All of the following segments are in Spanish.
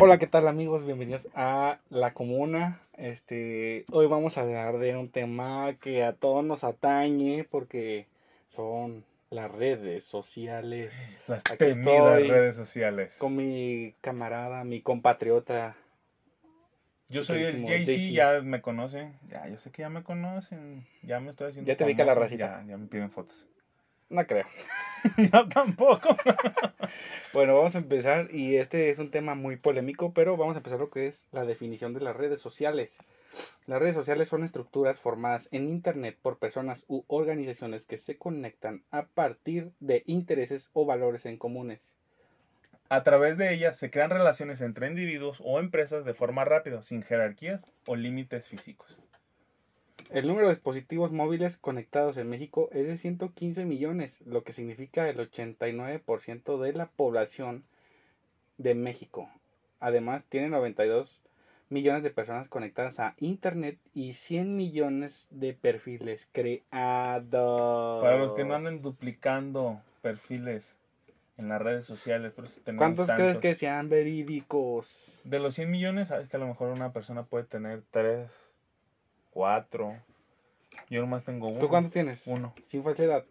Hola, ¿qué tal amigos? Bienvenidos a La Comuna. Este, hoy vamos a hablar de un tema que a todos nos atañe porque son las redes sociales. Las Aquí temidas redes sociales. Con mi camarada, mi compatriota. Yo soy el Jay-Z. ya me conocen. Ya, yo sé que ya me conocen. Ya me estoy haciendo Ya te ubica la famoso, racita. Ya, ya me piden fotos. No creo. yo tampoco. Bueno, vamos a empezar y este es un tema muy polémico, pero vamos a empezar lo que es la definición de las redes sociales. Las redes sociales son estructuras formadas en Internet por personas u organizaciones que se conectan a partir de intereses o valores en comunes. A través de ellas se crean relaciones entre individuos o empresas de forma rápida, sin jerarquías o límites físicos. El número de dispositivos móviles conectados en México es de 115 millones, lo que significa el 89% de la población de México. Además, tiene 92 millones de personas conectadas a Internet y 100 millones de perfiles creados. Para los que no anden duplicando perfiles en las redes sociales, por eso tenemos ¿Cuántos crees tantos. que sean verídicos? De los 100 millones, sabes que a lo mejor una persona puede tener 3, 4. Yo nomás tengo uno. ¿Tú cuántos tienes? Uno. Sin falsedad.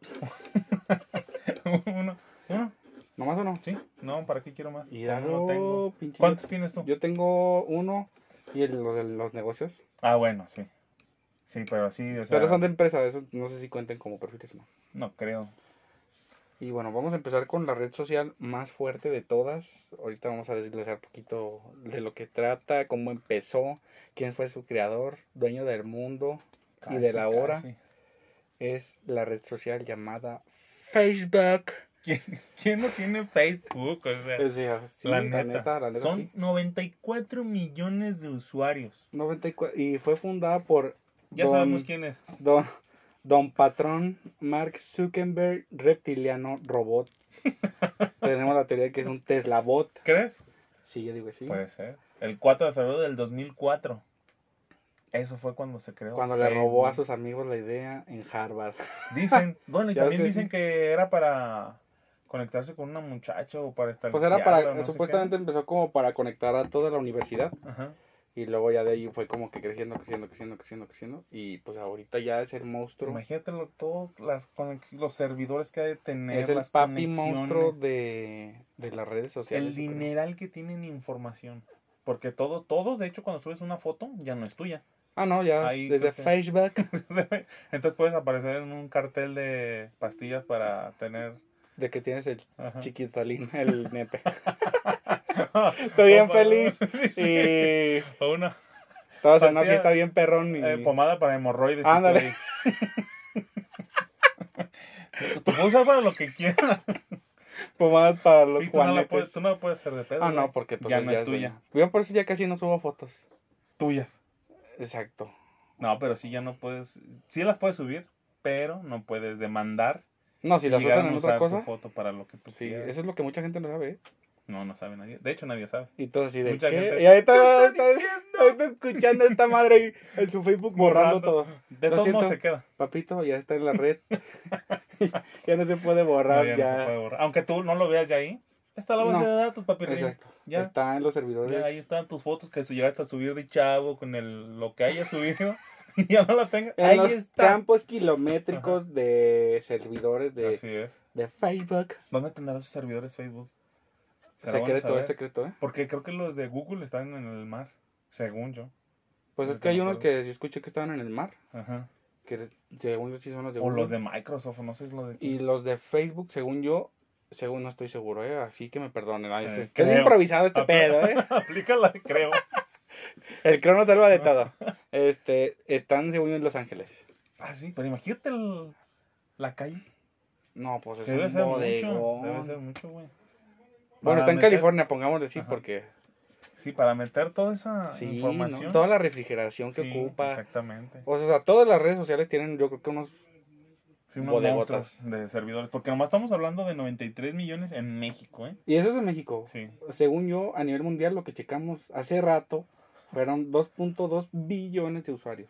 uno. Uno. ¿Nomás uno? Sí. No, ¿para qué quiero más? Y dado, tengo. pinche- ¿Cuántos tienes tú? Yo tengo uno y el, lo de los negocios. Ah, bueno, sí. Sí, pero sí, o sea, Pero son de empresa, eso no sé si cuenten como perfiles o no. no creo. Y bueno, vamos a empezar con la red social más fuerte de todas. Ahorita vamos a desglosar un poquito de lo que trata, cómo empezó, quién fue su creador, dueño del mundo. Y de la hora. casi. Es la red social llamada Facebook. ¿Quién, quién no tiene Facebook? O sea, O sea, sí, la, la, neta. neta, la neta, Son sí. 94 millones de usuarios. 94 y fue fundada por Ya don, sabemos quién es. don, don Patrón Mark Zuckerberg, reptiliano robot. Tenemos la teoría de que es un Tesla bot. ¿Crees? Sí, yo digo que sí. Puede ser. El 4 de febrero del 2004. Eso fue cuando se creó. Cuando le robó a sus amigos la idea en Harvard. Dicen, bueno, y también dicen sí. que era para conectarse con una muchacha o para estar. Pues era para, supuestamente empezó como para conectar a toda la universidad Ajá. Y luego ya de ahí fue como que creciendo, creciendo, creciendo, creciendo, creciendo y pues ahorita ya es el monstruo, Imagínate todos las los servidores que ha de tener. es el las papi monstruo de, de las redes sociales. El creo. dineral que tienen información. Porque todo, todo, de hecho, cuando subes una foto, ya no es tuya. Ah, no, ya Ahí desde que- Facebook. Entonces puedes aparecer en un cartel de pastillas para tener. de que tienes el Ajá. chiquitalín, el nepe. Estoy bien feliz y O una estabas en una Pastilla, fiesta bien perrón y eh, pomada para hemorroides. Ándale. Tú puedes usar para lo que quieras. pomadas para los Y tú no, la puedes, tú no la puedes hacer de pedo. Ah, no, porque pues ya es- no es de- tuya. Yo por eso ya casi no subo fotos. Tuyas. Exacto. No, pero sí ya no puedes. Sí las puedes subir, pero no puedes demandar. No, si las usan en otra usar tu cosa. foto para lo que tú Sí, quieras. eso es lo que mucha gente no sabe. ¿eh? No, no sabe nadie. De hecho, nadie sabe. Y todo así de Mucha ¿qué? gente- Y ¿Qué está está, está escuchando a esta madre ahí en su Facebook borrando, todo. De Lo todos modos se queda. Papito, ya está en la red. ya no se puede No, borrar, ya ya. no se puede borrar. Aunque tú no lo veas ya ahí. Está la base No. de datos, papi. Exacto. Ya. Está en los servidores. Ya ahí están tus fotos que llegaste a subir de chavo con el, lo que hayas subido. ya no la tengas. En Ahí los está. campos kilométricos de servidores de, Así es. de Facebook. ¿Dónde tendrá sus servidores Facebook? ¿Será bueno Secreto, es secreto, ¿eh? Porque creo que los de Google están en el mar, según yo. Pues No es que hay unos que yo escuché que estaban en el mar. Ajá. Que según yo sí son los de O Google. los de Microsoft, no sé los de Y los de Facebook, según yo, según no estoy seguro, ¿eh? Así que me perdonen. Eh, es que es creo. improvisado este Apl- pedo, ¿eh? Aplícala, creo. El crono salva de todo. Este, están según yo en Los Ángeles. Ah, sí, pero imagínate el- la calle. No, pues es debe un ser bodegón. mucho. Debe ser mucho, güey. Bueno, está en meter- California, pongámosle sí, Ajá. porque Sí, para meter toda esa sí, información. ¿no? toda la refrigeración que Sí, ocupa. Exactamente. O sea, todas las redes sociales tienen, yo creo que unos Sí, unos monstruos de servidores. Porque nomás estamos hablando de 93 millones en México, ¿eh? Y eso es en México. Sí. Según yo, a nivel mundial, lo que checamos hace rato fueron 2.2 billones de usuarios.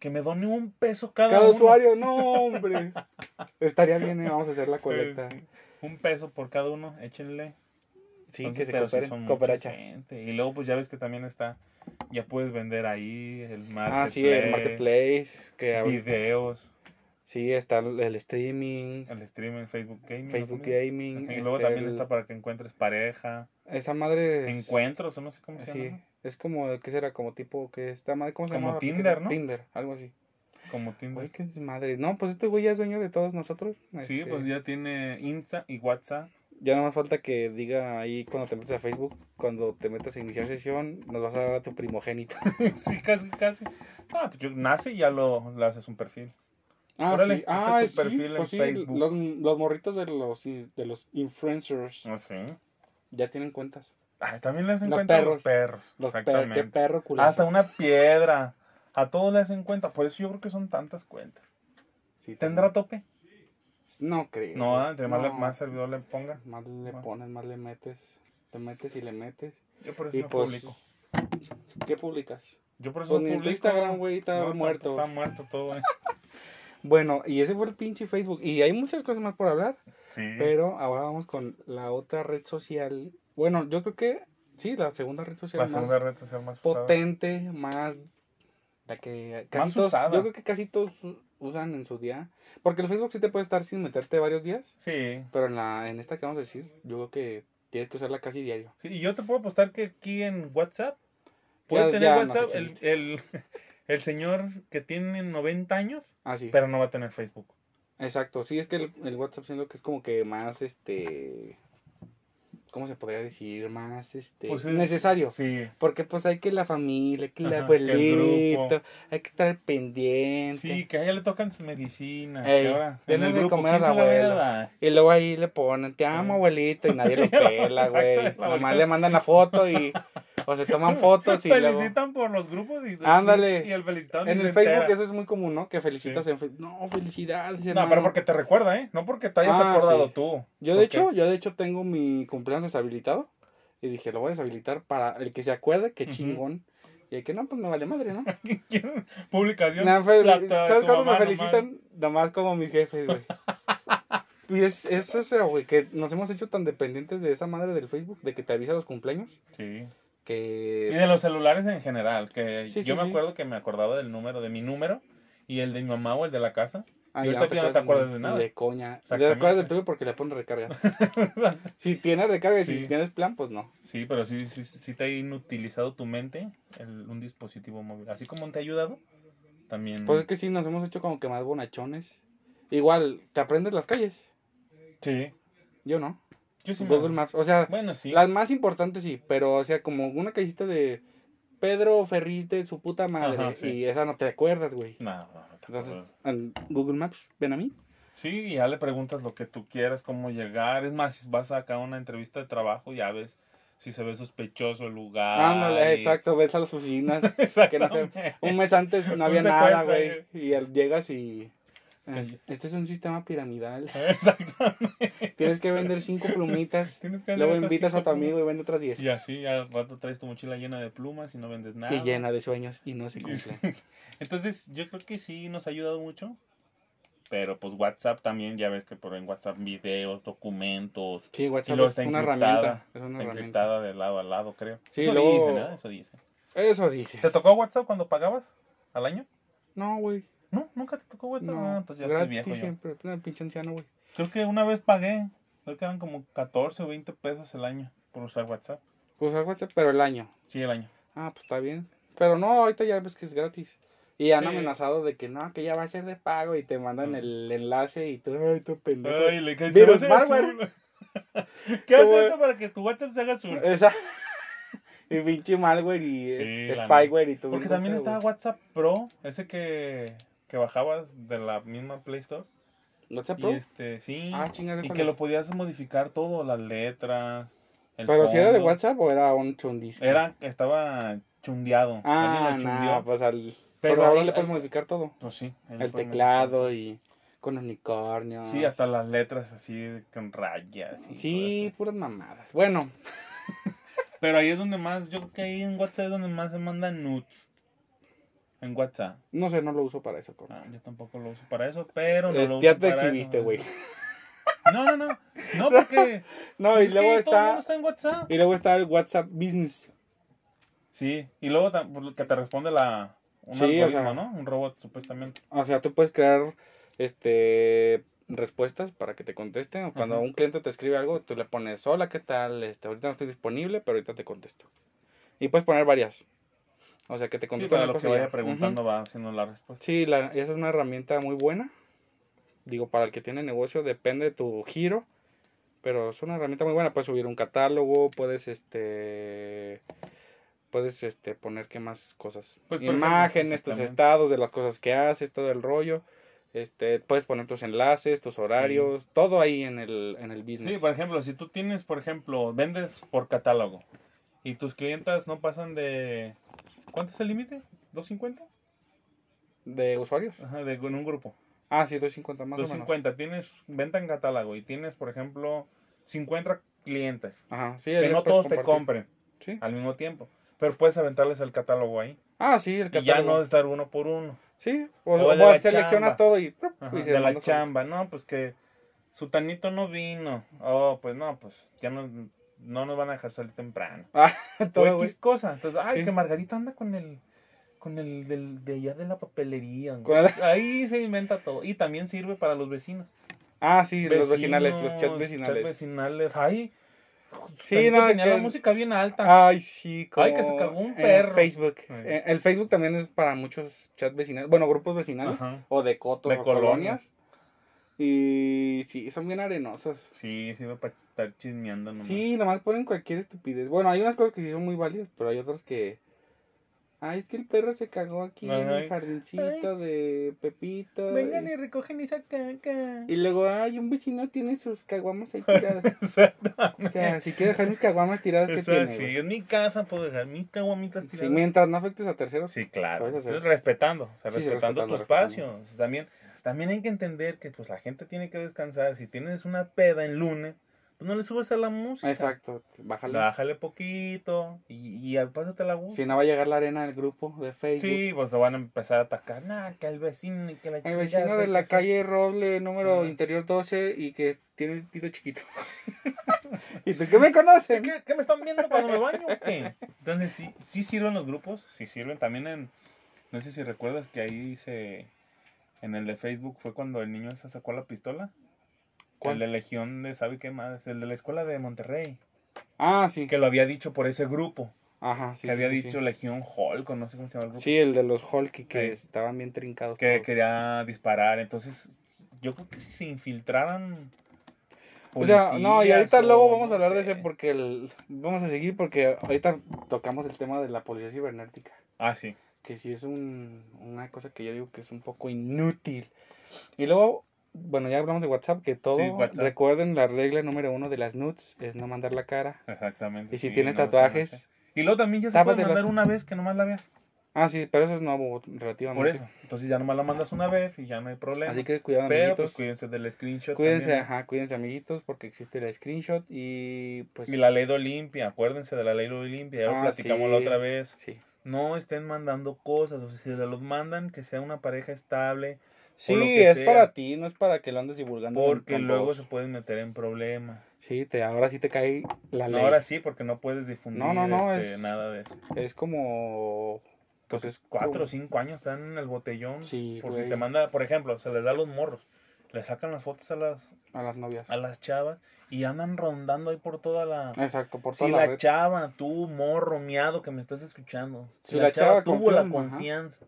Que me done un peso cada, Cada uno. usuario, no, hombre. Estaría bien, ¿eh? vamos a hacer la colecta. Sí. Un peso por cada uno, échenle. Sí, Entonces, que se sí cooperen, mucha cooperacha. gente. Y luego, pues ya ves que también está, ya puedes vender ahí el marketplace, Ah, sí, el marketplace, que videos, sí, está el streaming, el streaming, Facebook Gaming. ¿no? Facebook también? Gaming. Y luego este, también el- está para que encuentres pareja, Esa madre es... encuentros, o no sé cómo se Sí, llama. es como, ¿qué será? Como tipo, que está madre, ¿cómo se Como llama? la Tinder? ¿no? Tinder, algo así. Como Tinder. Güey, qué madre. No, pues este güey ya es dueño de todos nosotros. Sí, este, pues ya tiene Insta y WhatsApp. Ya no más falta que diga ahí cuando te metes a Facebook, cuando te metas a iniciar sesión, nos vas a dar a tu primogénito. sí, casi, casi. Ah, pues yo nace y ya lo, le haces un perfil. Ah, Órale, sí. Ah, tu sí, perfil en pues sí, Facebook. los, los morritos de los, de los influencers No sé. ya tienen cuentas. Ay, también le hacen Los cuenta perros. los perros. Los per, exactamente. qué perro culazo. Hasta una piedra. A todos le hacen cuenta. Por eso yo creo que son tantas cuentas. Sí, ¿Tendrá tope? No creo. No, entre más, le- No, más servidor le ponga. Más le pones, más le metes. Te metes y le metes. Yo por eso Y no pues, publico. ¿qué publicas? Yo por eso Pues no ni en tu publico. Instagram, güey, está No, muerto. Está muerto todo, eh. Bueno, y ese fue el pinche Facebook. Y hay muchas cosas más por hablar. Sí. Pero ahora vamos con la otra red social. Bueno, yo creo que sí, la segunda red social La más segunda red social más potente, más la que casi todos, yo creo que casi todos usan en su día, porque el Facebook sí te puede estar sin meterte varios días, Sí. pero en la en esta que vamos a decir, yo creo que tienes que usarla casi diario. Sí, y yo te puedo apostar que aquí en WhatsApp puede Ya- tener ya WhatsApp el, el, el señor que tiene 90 años, Ah, sí. pero no va a tener Facebook. Exacto, sí es que el, el WhatsApp siento que es como que más este ¿cómo se podría decir? Más este Pues es- necesario. Sí. Porque pues hay que la familia, que el Ajá, que el abuelito, hay que estar pendiente. Sí, que a ella le tocan sus medicinas. Ey, que ahora, en denle el de grupo, comer a ¿quién la abuela. Y luego ahí le ponen, te amo abuelito, y nadie lo pela, güey. Nomás le mandan la foto y, o se toman fotos y luego... Felicitan por los grupos y, Ándale. y el felicitado En el Facebook entera. eso es muy común, ¿no? Que felicitas Sí. en Facebook. No, felicidades, No, hermano. pero porque te recuerda, ¿eh? No porque te hayas Ah, acordado sí. tú. Yo de ¿Por hecho, yo de hecho tengo mi cumpleaños deshabilitado. Y dije, lo voy a deshabilitar para el que se acuerde, que chingón. Y el que no, pues me vale madre, ¿no? ¿Quién? Publicación. La- tu ¿Sabes cuándo me felicitan? Nomás como mis jefes, güey. Y es, es eso, güey, que nos hemos hecho tan dependientes de esa madre del Facebook, de que te avisa los cumpleaños, nomás. Y de los celulares en general, que Sí, yo sí, me acuerdo que me acordaba del número, de mi número, y el de mi mamá o el de la casa. Ah, y ahorita ya no te acuerdas de nada. De coña. Te acuerdas del tuyo porque le pones recarga. si tienes recarga y Sí. si tienes plan, pues no. Sí, pero sí, sí, sí te ha inutilizado tu mente el- un dispositivo móvil. Así como te ha ayudado, también. Pues es que sí, nos hemos hecho como que más bonachones. Igual, te aprendes las calles. Sí. Yo no. Yo sí me- Google Maps. O sea, Bueno, sí. las más importantes sí, pero o sea, como una callecita de Pedro Ferriz de su puta madre. Ajá, sí. Y esa no te acuerdas, güey. No, no, no te Entonces, en Google Maps, ven a mí. Sí, y ya le preguntas lo que tú quieras, cómo llegar. Es más, si vas acá a una entrevista de trabajo, ya ves si se ve sospechoso el lugar. Ándale, y- exacto, ves a las oficinas. que no un mes antes no había nada, güey. Y llegas y... Este es un sistema piramidal. Exactamente. Tienes que vender cinco plumitas. Tienes que Luego invitas a tu amigo y vende otras diez. Y así al rato traes tu mochila llena de plumas y no vendes nada. Y llena de sueños y no se cumple. Entonces, yo creo que sí nos ha ayudado mucho. Pero pues WhatsApp también, ya ves que por en WhatsApp videos, documentos. Sí, WhatsApp es una herramienta. Es una Está herramienta. encriptada de lado a lado, creo. Sí, eso luego- dice, ¿verdad? Eso dice. Eso dice. ¿Te tocó WhatsApp cuando pagabas al año? No, güey. No, nunca te tocó WhatsApp. No, Ah, pues ya estoy gratis viejo yo. siempre. Una pinche anciano, güey. Creo que una vez pagué. Creo que eran como 14 o 20 pesos el año por usar WhatsApp. Pues al WhatsApp, pero el año. Sí, el año. Ah, pues está bien. Pero no, ahorita ya ves que es gratis. Y han Sí. amenazado de que no, que ya va a ser de pago y te mandan Ah. el enlace y tú, ay, tú pendejo. Ay, le cae Virus azul. ¿Qué hace esto para que tu WhatsApp se haga azul? Esa. y pinche malware y Sí, eh, spyware y todo. Porque también está WhatsApp Pro, ese que, que bajabas de la misma Play Store. WhatsApp Y Pro. este, sí. Ah, chingada. y ¿cuál que lo podías modificar todo, las letras. el Pero si era de. WhatsApp o era un chundisco. Era, estaba chundeado. Ah, chundeó. pues al. Pero Pero ahora ahí- le puedes ahí- modificar todo. Pues sí. El teclado y con unicornios. Sí, hasta las letras así con rayas. y Sí, puras mamadas. Bueno, Pero ahí es donde más, yo creo que ahí en WhatsApp es donde más se mandan nudes. En WhatsApp. no sé, no lo uso para eso, Ah, yo tampoco lo uso para eso, pero no Eh, lo ya uso te para exhibiste, güey. No, no, no. No, porque. No, y es luego que todo el mundo está. está en WhatsApp. Y luego está el WhatsApp Business. Sí, y luego lo que te responde la. Un Sí, o algoritmo, sea- ¿no? Un robot, supuestamente. O sea, tú puedes crear este respuestas para que te contesten. Cuando Ajá. un cliente te escribe algo, tú le pones, hola, ¿qué tal? Este, ahorita no estoy disponible, pero ahorita te contesto. Y puedes poner varias. O sea, que te Sí, para una lo que vaya preguntando va haciendo la respuesta. Sí, la, esa es una herramienta muy buena. Digo, para el que tiene negocio, depende de tu giro. Pero es una herramienta muy buena. Puedes subir un catálogo, puedes este. Puedes este poner qué más cosas. Pues, Imágenes, tus estados de las cosas que haces, todo el rollo. Este, puedes poner tus enlaces, tus horarios, todo ahí en el, en el business. Sí, por ejemplo, si tú tienes, por ejemplo, vendes por catálogo y tus clientas no pasan de... ¿Cuánto es el límite? ¿250? De usuarios. Ajá, de, en un grupo. Ah, sí, 250 más o menos. 250, tienes venta en catálogo y tienes, por ejemplo, 50 clientes. Ajá, sí, Que no todos te compren Sí. al mismo tiempo. Pero puedes aventarles el catálogo ahí. Ah, sí, el Y ya catálogo. no estar uno por uno. Sí, o, O o la seleccionas chamba. todo y, ¡prup! Ajá, y se de la solo. chamba. No, pues que su tanito no vino. Oh, pues no, pues ya no, no nos van a dejar salir temprano. Ah, O X cosa. Entonces, ay, Sí. que Margarita anda con el con el del, de allá de la papelería. Ahí se inventa todo. Y también sirve para los vecinos. Ah, sí, los vecinales, los chats vecinales. chats vecinales. Ay, Sí, no, tenía que- la música bien alta. Ay, sí, como Ay, que se cagó un en perro. Facebook. Ay. Eh, El Facebook también es para muchos chats vecinales, bueno, grupos vecinales Ajá. o de cotos De o colonias. colonias. Y sí, son bien arenosos. Sí, sirve para estar chismeando nomás. Sí, nomás ponen cualquier estupidez. Bueno, hay unas cosas que sí son muy válidas, pero hay otras que... Ay, es que el perro se cagó aquí en el jardincito de Pepito. Vengan y... y recogen esa caca. y luego, ay, un vecino tiene sus caguamas ahí tiradas. O sea, si quiere dejar mis caguamas tiradas, ¿qué tiene? sí, en mi casa puedo dejar mis caguamitas Sí, tiradas. mientras no afectes a terceros. Sí, claro. Entonces, respetando, o sea, Sí, sí, respetando, tu respetando, espacio. También, también hay que entender que pues la gente tiene que descansar. Si tienes una peda en lunes, pues no le subes a la música. Exacto, bájale. Bájale poquito y, y pásate la gusto. Si no va a llegar la arena del grupo de Facebook. Sí, pues te van a empezar a atacar. Nah, que el vecino y que la El vecino de la calle Roble, número Ajá. interior 12 y que tiene el pito chiquito. ¿Y tú qué me conocen? ¿Qué, qué me están viendo cuando me baño o qué? Entonces, sí, sí sirven los grupos, sí sirven también en... No sé si recuerdas que ahí se... En el de Facebook fue cuando el niño se sacó la pistola. ¿Cuál? El de Legión de sabe qué más, el de la escuela de Monterrey. Ah, sí. Que lo había dicho por ese grupo. Ajá, sí. que sí, había sí, dicho sí. Legión Hulk, o no sé cómo se llama el grupo. Sí, el de los Hulky que Sí. estaban bien trincados. Que todos. quería disparar. Entonces, yo creo que si se infiltraran... O sea, no, y ahorita luego vamos a no hablar de ese porque el- vamos a seguir porque ahorita tocamos el tema de la policía cibernética. Ah, sí. Que sí es un, una cosa que yo digo que es un poco inútil. Y luego, bueno, ya hablamos de WhatsApp, que todo, Sí, WhatsApp. recuerden la regla número uno de las nudes, es no mandar la cara. Exactamente. Y si sí, tienes no, tatuajes, no sé. Y luego también ya se puede mandar una vez que nomás la veas. ah, sí, pero eso es nuevo Por relativamente. eso. Entonces ya nomás la mandas una vez y ya no hay problema. Así que cuidado, Pero amiguitos. pues cuídense del screenshot. cuídense, también. ajá, cuídense, amiguitos, porque existe el screenshot y pues... Y la ley de Olimpia, acuérdense de la ley de Olimpia, ya lo Ah, platicamos sí. la otra vez. Sí, No estén mandando cosas, o sea, si se los mandan, que sea una pareja estable, sí es sea. para ti, no es para que lo andes divulgando. porque luego se pueden meter en problemas. Sí, te, ahora sí te cae la No, ley. ahora sí, porque no puedes difundir No, no, no, este, es- nada de eso. Es como... Pues es Cuatro o cinco años están en el botellón. Sí, por güey. si te manda, por ejemplo, se les da a los morros. Le sacan las fotos a las, A las novias. a las chavas y andan rondando ahí por toda la... Exacto, por Si toda la, la red. chava, tú, morro, miado que me estás escuchando, si, Si la, la chava, chava tuvo la ajá. confianza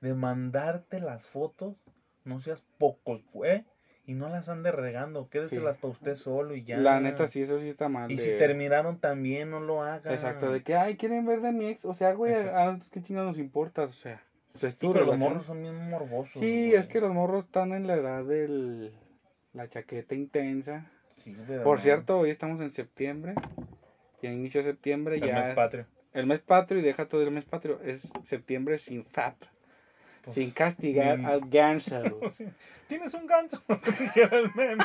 de mandarte las fotos, no seas pocos, fue, y no las ande regando, quédeselas para usted solo y ya. La neta, sí, eso sí está mal. Y de- si terminaron también, no lo hagan. Exacto, de que, ay, quieren ver de mi ex. O sea, güey, Exacto. a nosotros qué chingados nos importa, o sea. Sí, pero los morros son bien morbosos. Sí, güey. es que los morros están en la edad del. La chaqueta intensa. Sí, pero Por no. cierto, hoy estamos en septiembre. Y a inicio de septiembre el ya. mes es- patrio. el mes patrio, y deja todo el mes patrio. Es septiembre sin FAP. Pues, sin castigar bien. al ganso. Tienes un ganso, el.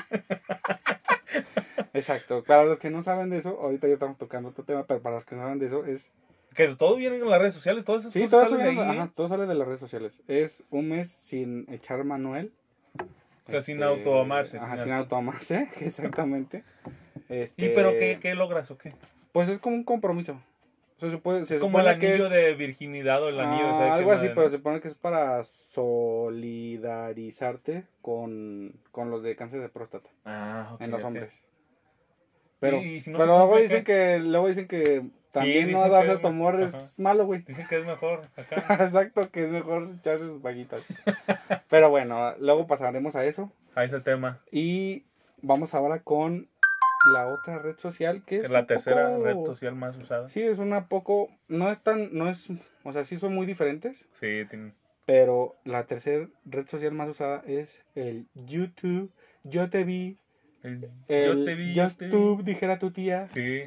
Exacto. Para los que no saben de eso, ahorita ya estamos tocando otro tema, pero para los que no saben de eso, es Que todo viene en las redes sociales, todas esas Sí, cosas todo, salen de ahí. ajá, todo sale de las redes sociales. Es un mes sin echar Manuel. O sea, sin autoamarse, Ajá, sin sin autoamarse, exactamente. Este, ¿Y pero qué, qué logras o qué? Pues es como un compromiso. O sea, se puede, se Es como el anillo es- de virginidad o el anillo, Ah, ¿sabes qué algo así, pero se supone que es para solidarizarte con, con los de cáncer de próstata Ah, ok, en los hombres. Pero, y si no pero se luego dicen que luego dicen que también no darse es Ajá. es malo, güey. Dicen que es mejor acá. Exacto, que es mejor echarse sus vaguitas. pero bueno, luego pasaremos a eso A ese tema. y vamos ahora con la otra red social que es es la tercera poco- red social más usada. Sí, es una poco no es tan no es, o sea, sí son muy diferentes, Sí, tiene- Pero la tercera red social más usada es el YouTube. Yo te vi. El- El yo te vi, yo te vi. YouTube, dijera tu tía. Sí.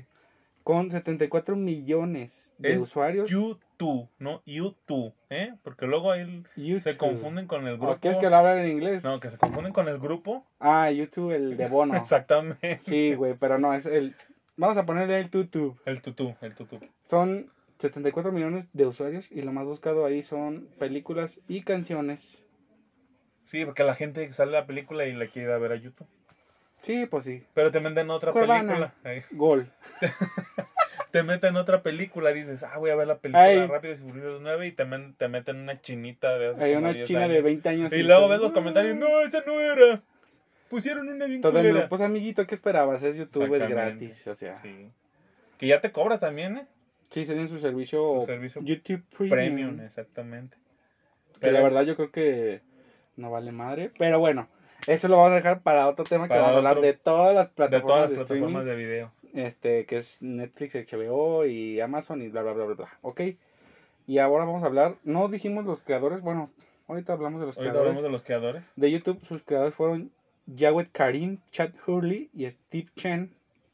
Con 74 millones de Es usuarios. YouTube, no YouTube, ¿eh? Porque luego ahí YouTube. se confunden con el grupo. ¿O ¿Quieres que lo hablen en inglés? No, que se confunden con el grupo. Ah, YouTube, el de Bono. Exactamente. Sí, güey, pero no, es el... Vamos a ponerle el YouTube. El tutú, el tutú. Son 74 millones de usuarios y lo más buscado ahí son películas y canciones. Sí, porque la gente sale la película y la quiere ir a ver a YouTube. Sí, pues sí. Pero te meten otra Cuevana. película. Ahí. Gol. Te meten otra película, dices, ah, voy a ver la película Ay. Rápidos y Furiosos 9 y te, men- te meten una chinita de hace Hay como una 10 china de años. 20 años. Y luego ves los comentarios, no, esa no era. Pusieron una bien mundo, pues amiguito, ¿qué esperabas? Es YouTube, es gratis, o sea. Sí, Sí. Que ya te cobra también, ¿eh? se tienen su servicio, Su servicio YouTube Premium. premium, exactamente. Que la verdad yo creo que no vale madre. Pero bueno, eso lo vamos a dejar para otro tema que vamos a hablar de todas las de plataformas todas de, las plataformas streaming. de video. Este, que es Netflix, HBO y Amazon y bla, bla, bla, bla, bla. Ok. Y ahora vamos a hablar, no dijimos los creadores, bueno, ahorita hablamos de los Ahorita creadores. hablamos de los creadores. De YouTube, sus creadores fueron Jawed Karim, Chad Hurley y Steve Chen.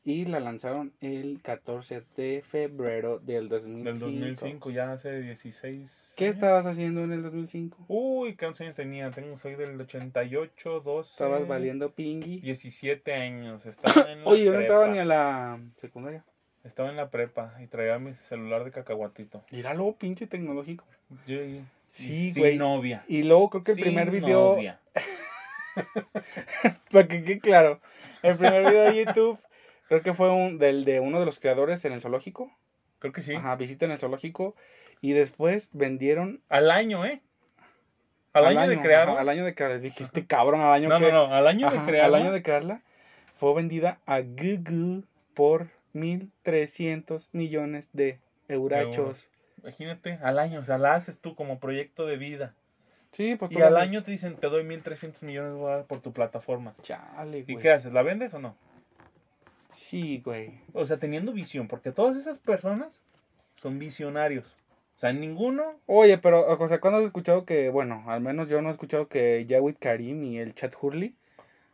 Y la lanzaron el 14 de febrero del 2005. Del 2005, ya hace 16. ¿Qué años. estabas haciendo en el 2005? Uy, ¿cuántos años tenía? Tengo, soy del 88, 12. Estabas valiendo pingui. 17 años. Estaba en la Oye, yo no prepa. ni a la secundaria. Estaba en la prepa y traía mi celular de cacahuatito. Míralo, pinche tecnológico. Yo, y- Sí, y sin güey. novia. Y luego creo que el Sin primer video, novia. para que quede claro, el primer video de YouTube, creo que fue un, del de uno de los creadores en el zoológico. Creo que sí. Ajá, visita en el zoológico. Y después vendieron Al año, ¿eh? Al, año, de crearlo. ajá, al año de crearla. Dije, este cabrón, al año no, que. no, no, al año Ajá, de crearlo. Al año de crearla, fue vendida a Google por 1.300 millones de eurachos. Imagínate, al año, o sea, la haces tú como proyecto de vida. Sí, pues Y al año te dicen, te doy 1.300 millones de dólares por tu plataforma. Chale, ¿Y güey. qué haces? ¿La vendes o no? Sí, güey. O sea, teniendo visión, porque todas esas personas son visionarios. O sea, ninguno. Oye, pero, o sea, ¿cuándo has escuchado que, bueno, al menos yo no he escuchado que Jawid Karim y el Chat Hurley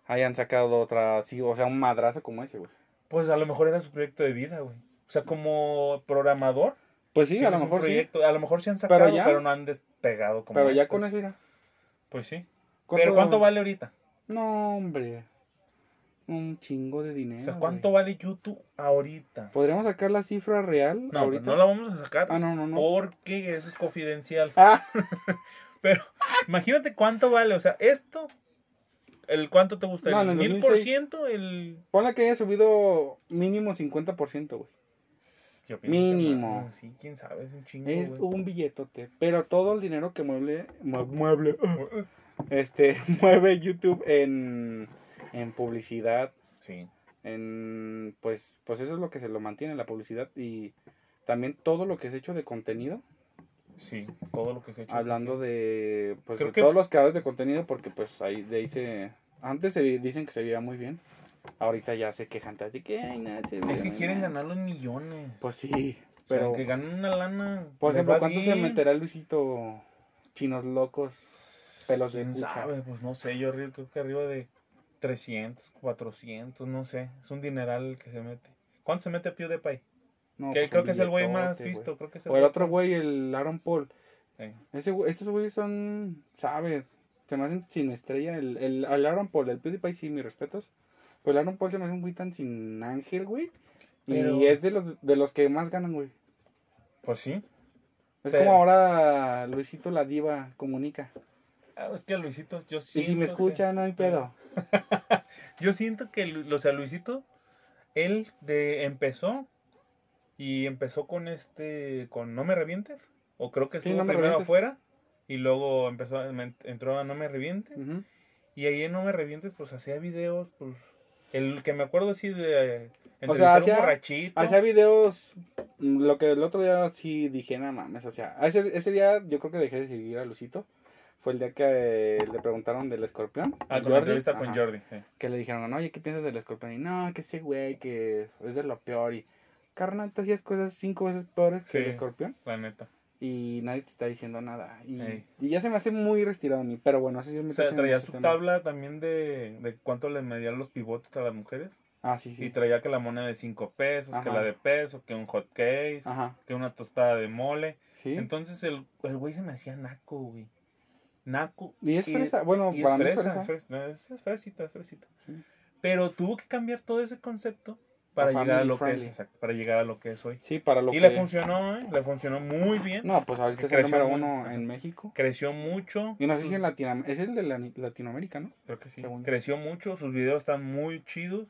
hayan sacado otra, sí, o sea, un madrazo como ese, güey? Pues a lo mejor era su proyecto de vida, güey. O sea, como programador. Pues sí, a lo mejor sí. A lo mejor se han sacado, pero, ya- no han despegado como Pero ya estos. con eso irá. Pues sí. Pero ¿cuánto vale ahorita? No, hombre. Un chingo de dinero. O sea, ¿cuánto güey. vale YouTube ahorita? ¿Podríamos sacar la cifra real No, ahorita? no la vamos a sacar Ah, no, no, no. porque eso es confidencial. Ah, Pero imagínate cuánto vale. O sea, esto, el cuánto te gusta, No, el mil por 2006. ciento, el ponle que haya subido mínimo 50%, güey. Yo que Mínimo. más, Sí, quién sabe, es un chingo, Es güey. un billetote. Pero todo el dinero que mueble, mue- mueble, este, mueve YouTube en, en publicidad, Sí, en, pues, pues eso es lo que se lo mantiene, la publicidad y también todo lo que es hecho de contenido, sí, todo lo que se ha hecho. hablando de, pues, Creo de que- todos los creadores de contenido, porque pues ahí de ahí se, antes se dicen que se veía muy bien, ahorita ya se quejan de que, ay, nada, se ve Es que quieren mal". ganar los millones. Pues sí, O sea, pero, que ganen una lana. por ejemplo, ¿cuánto se meterá Luisito chinos locos? pelos de ¿Quién sabe? Pues no sé, yo creo que arriba de 300, 400, no sé. Es un dineral el que se mete. ¿Cuánto se mete PewDiePie? No, que pues, creo que es el güey más visto. Creo que es O el otro güey, el Aaron Paul. Sí. Ese, estos güeyes son, sabe, se me hacen sin estrella. El, el, el Aaron Paul, el PewDiePie sí, mis respetos. Pero el Aaron Paul se me hace un güey tan sin ángel, güey. Pero- Y es de los, de los que más ganan, güey. Pues sí. Es Sí. como ahora Luisito la diva comunica. Ah, es que Luisito, yo Y si me siento que- escucha, no hay pedo. Yo siento que, o sea, Luisito, él de, empezó y empezó con este, con No Me Revientes, o creo que Sí, estuvo No Me primero afuera y luego empezó, entró a No Me Revientes y ahí en No Me Revientes pues hacía videos, pues, el que me acuerdo así de O sea. Hacía videos, mm, lo que el otro día sí dije, nada mames, o sea, ese, ese día yo creo que dejé de seguir a Lucito. Fue el día que le preguntaron del escorpión. Ah, con la Jordi. entrevista con Ajá. Jordi. Que le dijeron, oye, ¿qué piensas del escorpión? Y no, que ese güey, que es de lo peor. Y carnal, te hacías cosas cinco veces peores que el escorpión. La neta. Y nadie te está diciendo nada. Y, ya se me hace muy retirado a mí. Pero bueno, así es O sea, traía su tabla también de, de cuánto le medían los pivotes a las mujeres. Ah, sí, sí. Y traía que la moneda de 5 pesos, que la de peso, que un hot case, Ajá. que una tostada de mole. Sí. Entonces el, el güey se me hacía naco, güey. Naco. y es fresa. Bueno, y para mí es fresa, fresa. es fresa, no, es- es fresita, es fresita. Sí. Pero tuvo que cambiar todo ese concepto para A llegar a lo que es, exacto, para llegar a lo que es hoy. Sí, para lo y que... le funcionó, ¿eh? Le funcionó muy bien. No, pues ahorita Que es el número uno en México. Creció mucho. Y no sé si en Latinoamérica. Es el de la- Latinoamérica, ¿no? Creo que sí. Según. Creció mucho, sus videos están muy chidos.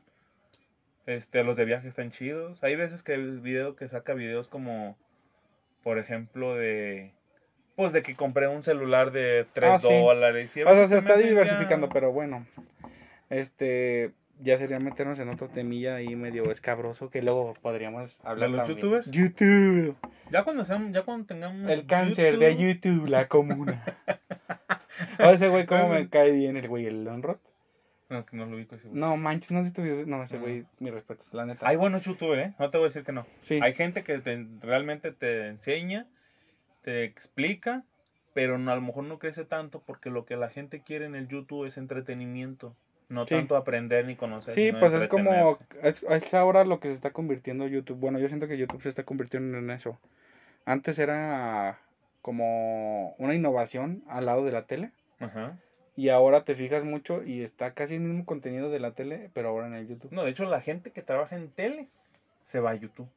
Este, los de viaje están chidos. Hay veces que el video que saca videos como, por ejemplo, de, pues de que compré un celular de 3 Ah, sí. dólares. y O sea, se está ya- diversificando, pero bueno. Este. Ya sería meternos en otro temilla ahí medio escabroso que luego podríamos hablar. los también. youtubers? YouTube. Ya cuando sean, ya cuando tengamos El cáncer de YouTube, la comuna. O ese güey, cómo me cae bien el güey, el Lonrod. No, no lo ubico ese güey. No, manches, no visto videos. No, ese No. güey, mi respeto, la neta. Hay buenos youtubers, ¿eh? No te voy a decir que no. sí. Hay gente que te- realmente te enseña, te explica, pero no, a lo mejor no crece tanto porque lo que la gente quiere en el YouTube es entretenimiento. No Sí. tanto aprender ni conocer. Sí, pues es como, es, es ahora lo que se está convirtiendo YouTube. Bueno, yo siento que YouTube se está convirtiendo en eso. Antes era como una innovación al lado de la tele. Ajá. Y ahora te fijas mucho y está casi el mismo contenido de la tele, pero ahora en el YouTube. No, de hecho la gente que trabaja en tele se va a YouTube.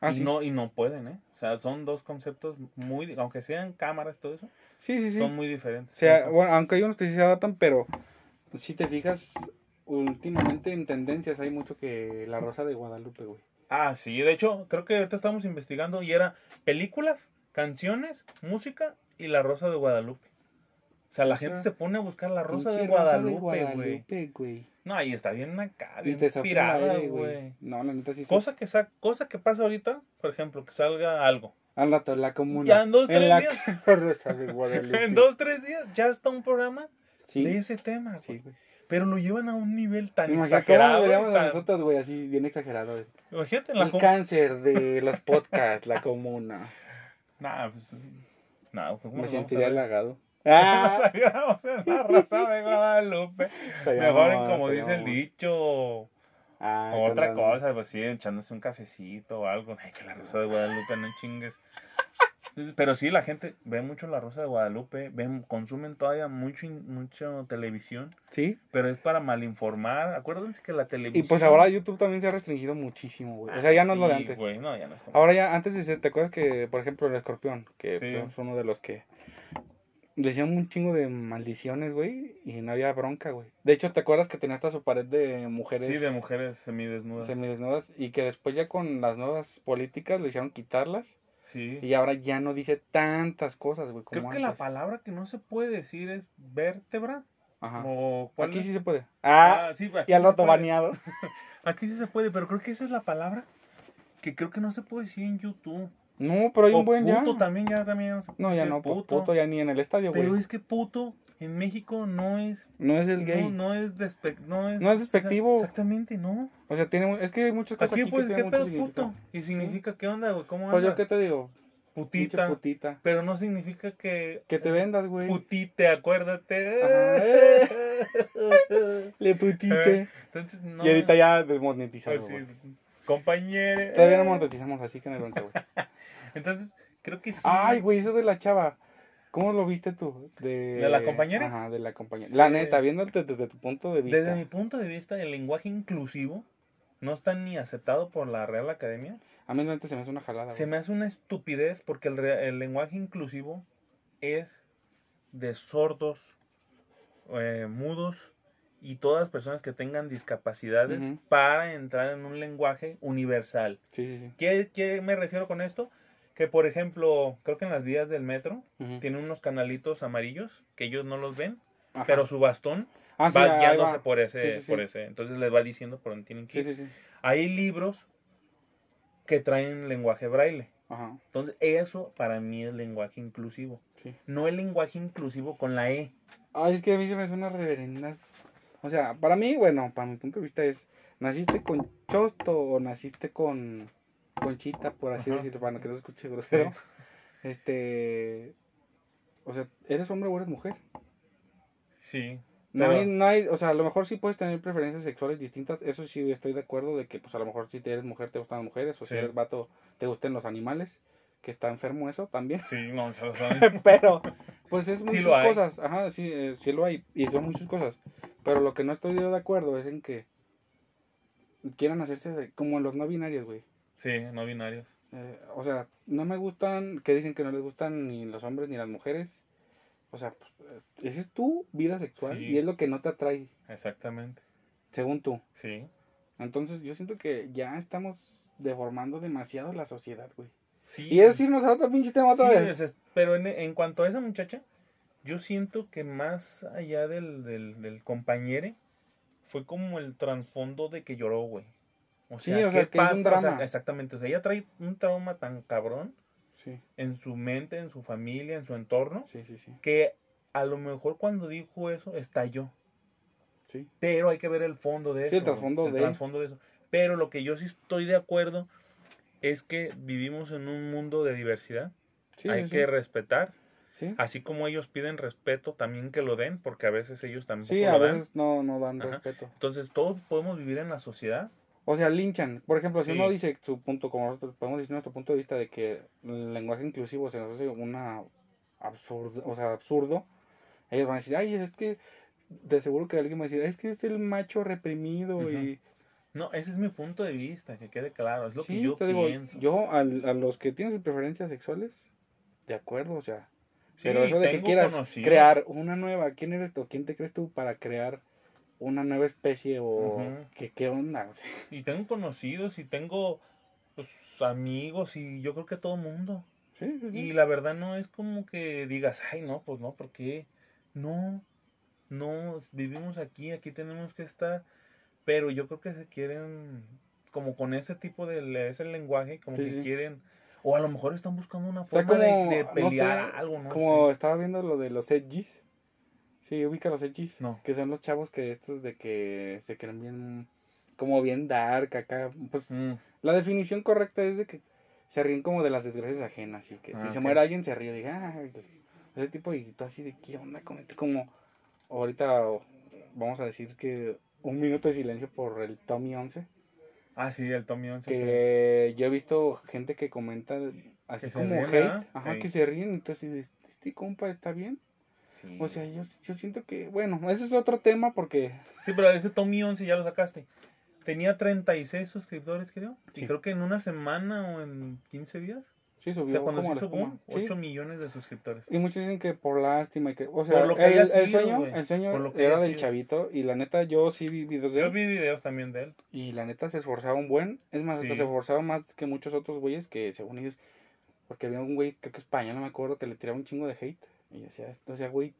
Ah, y sí. no y no pueden, ¿eh? O sea, son dos conceptos muy, aunque sean cámaras todo eso, sí, sí, sí. son muy diferentes. O sea, bueno, aunque hay unos que sí se adaptan, pero si te fijas, últimamente en tendencias hay mucho que La Rosa de Guadalupe, güey. Ah, sí, de hecho, creo que ahorita estamos investigando y era películas, canciones, música y La Rosa de Guadalupe. O sea, la O sea, gente se pone a buscar La Rosa de Guadalupe, güey. Guadalupe, güey. No, ahí está bien acá, Y bien te aire, güey. No, la neta sí. Cosa que, sa cosa que pasa ahorita, por ejemplo, que salga algo. Al rato, la comuna. Ya en dos, tres la días. En dos, tres días ya está un programa Sí, de ese tema, güey. sí. Pero lo llevan a un nivel tan Imagínate exagerado. cómo y veríamos a tan- nosotros, güey, así, bien exagerado. güey. Imagínate en la El com- cáncer de los podcasts, la comuna. Nah, pues. Nah, ¿cómo Me sentiría halagado. Ah, a la raza de Guadalupe. Mejor en como dice el dicho. Ah, o otra cosa, pues sí, echándose un cafecito o algo. Ay, que la Rosa de Guadalupe, no chingues. Pero sí, la gente ve mucho la Rosa de Guadalupe, ven, consumen todavía mucho, mucho televisión, Sí. pero es para malinformar. Acuérdense que la televisión. Y pues ahora YouTube también se ha restringido muchísimo, güey. O sea, ya no es lo de antes. güey, no, ya no es como- Ahora ya, antes ¿te acuerdas que, por ejemplo, el escorpión, que Sí. pues, es uno de los que decían un chingo de maldiciones, güey, y no había bronca, güey. De hecho, ¿te acuerdas que tenía hasta su pared de mujeres Sí, de mujeres semidesnudas. semidesnudas? Y que después ya con las nuevas políticas le hicieron quitarlas Sí. y ahora ya no dice tantas cosas, güey, Creo que la antes. palabra que no se puede decir es vértebra. Ajá. O ¿cuál Aquí es? sí se puede. Ah, sí, aquí y al sí puede. baneado. Aquí sí se puede, pero creo que esa es la palabra que creo que no se puede decir en YouTube. No, pero hay o un buen ya. puto también, ya también no ya no, puto. puto ya ni en el estadio, Pero güey. es que puto en México no es No es el gay. no, no es despe- no es No es despectivo. Exactamente, no. O sea, tiene, es que hay muchas cosas Aquí aquí pues que qué pedo puto y significa qué onda, güey, cómo Pues yo andas? qué te digo, putita, putita. pero no significa que Que te vendas, güey. putite, acuérdate. Ajá. Le putite. Entonces no. Y ahorita ya desmonetizado, Pues sí, güey. compañere. Todavía no monetizamos, así que no bronca, güey. Entonces, creo que sí. Ay, güey, eso de la chava. ¿Cómo lo viste tú? ¿De, ¿De la compañera? Ajá, de la compañera. Sí. La neta, viéndote desde tu punto de vista. Desde mi punto de vista, el lenguaje inclusivo no está ni aceptado por la Real Academia. A mí realmente se me hace una jalada. Se güey. me hace una estupidez porque el, el lenguaje inclusivo es de sordos eh, mudos y todas las personas que tengan discapacidades para entrar en un lenguaje universal. Sí, sí, sí. ¿Qué, qué me refiero con esto? Que, por ejemplo, creo que en las vías del metro Ujú. tienen unos canalitos amarillos que ellos no los ven, Ajá. pero su bastón Ah, va guiándose va. por ese, por ese. Entonces les va diciendo por dónde tienen que ir. Hay libros que traen lenguaje braille. Ajá. Entonces, eso para mí es lenguaje inclusivo. No el lenguaje inclusivo con la E. Ay, es que a mí se me suena reverenda. O sea, para mí, bueno, para mi punto de vista es, ¿naciste con chosto o naciste con conchita, por así Ajá. decirlo, para que no escuche grosero? Este, o sea, ¿eres hombre o eres mujer? Sí. No Pero- hay, no hay, o sea, a lo mejor sí puedes tener preferencias sexuales distintas, eso sí estoy de acuerdo de que, pues a lo mejor si eres mujer te gustan las mujeres, o si Sí. eres vato te gusten los animales, que está enfermo eso también. Sí, no, se lo saben. Pero, pues es Sí muchas hay. cosas. Ajá, sí, eh, sí lo hay. Y son muchas cosas. Pero lo que no estoy de acuerdo es en que quieran hacerse de- como los no binarios, güey. Sí, no binarios. Eh, o sea, no me gustan, que dicen que no les gustan ni los hombres ni las mujeres. O sea, pues, eh, esa es tu vida sexual Sí. y es lo que no te atrae, Exactamente. según tú. Sí. Entonces yo siento que ya estamos deformando demasiado la sociedad, güey. Sí. Y es irnos a otro pinche tema otra Sí, vez. es- pero en, en cuanto a esa muchacha, yo siento que más allá del, del, del compañere, fue como el trasfondo de que lloró, güey. O Sí, sea, o sea, ¿qué que es un pasa? O sea, drama. exactamente. O sea, ella trae un trauma tan cabrón Sí, en su mente, en su familia, en su entorno, sí, sí, sí. que a lo mejor cuando dijo eso estalló. sí. Pero hay que ver el fondo de eso. Sí, el trasfondo el de- trasfondo de eso. Pero lo que yo sí estoy de acuerdo es que vivimos en un mundo de diversidad. Sí, hay sí, que sí. respetar. Sí. Así como ellos piden respeto, también que lo den, porque a veces ellos tampoco Sí, lo a dan. veces no, no dan Ajá. respeto. Entonces, todos podemos vivir en la sociedad. O sea, linchan. Por ejemplo, si Sí. uno dice su punto, como nosotros podemos decir nuestro punto de vista de que el lenguaje inclusivo se nos hace una absurdo, o sea, absurdo, ellos van a decir, ay, es que de seguro que alguien va a decir, es que es el macho reprimido Ujú. y... No, ese es mi punto de vista, que quede claro. Es lo sí, que yo te digo, pienso. yo al- a los que tienen sus preferencias sexuales, de acuerdo, o sea, pero eso de que quieras conocidos. crear una nueva, ¿quién eres tú? ¿Quién te crees tú para crear una nueva especie o. ¿qué, qué onda? Y tengo conocidos y tengo pues, amigos y yo creo que todo mundo. sí, sí, sí. Y la verdad no es como que digas, ay, no, pues no, ¿por qué? No, no, vivimos aquí, aquí tenemos que estar. Pero yo creo que se quieren, como con ese tipo de ese lenguaje, como que quieren, o a lo mejor están buscando una forma de- como, de, no pelear sé, algo, ¿no? como estaba viendo lo de los edgys. Sí, ubica los edgys. No. Que son los chavos que estos de que se creen bien, como bien dark acá. Pues Mm, la definición correcta es de que se ríen como de las desgracias ajenas. Y que Ah, si se muere alguien se ríe. Diga, "Ay, pues", ese tipo y tú así de qué onda con. Como ahorita vamos a decir que un minuto de silencio por el Tommy 11. Ah, sí, el Tommy 11. Que yo he visto gente que comenta así Que como ríen, hate. Ajá, que se ríen. Entonces, ¿este compa está bien? Sí. O sea, yo, yo siento que, bueno, ese es otro tema porque... Sí, pero ese Tommy 11 ya lo sacaste. Tenía 36 suscriptores, creo. Sí. Y creo que en una semana o en 15 días. Sí, O subió sea, cuando como Sí. 8 millones de suscriptores. Y muchos dicen que por lástima y que, o sea, Por lo que el, haya el sido, sueño, güey. el sueño Por lo que era del sido. chavito y la neta yo sí vi videos de Yo él vi videos también de él. y la neta se esforzaba un buen, es más, hasta Sí. se esforzaba más que muchos otros güeyes que según ellos, porque había un güey, creo que español, no me acuerdo, que le tiraba un chingo de hate y decía, o sea, güey,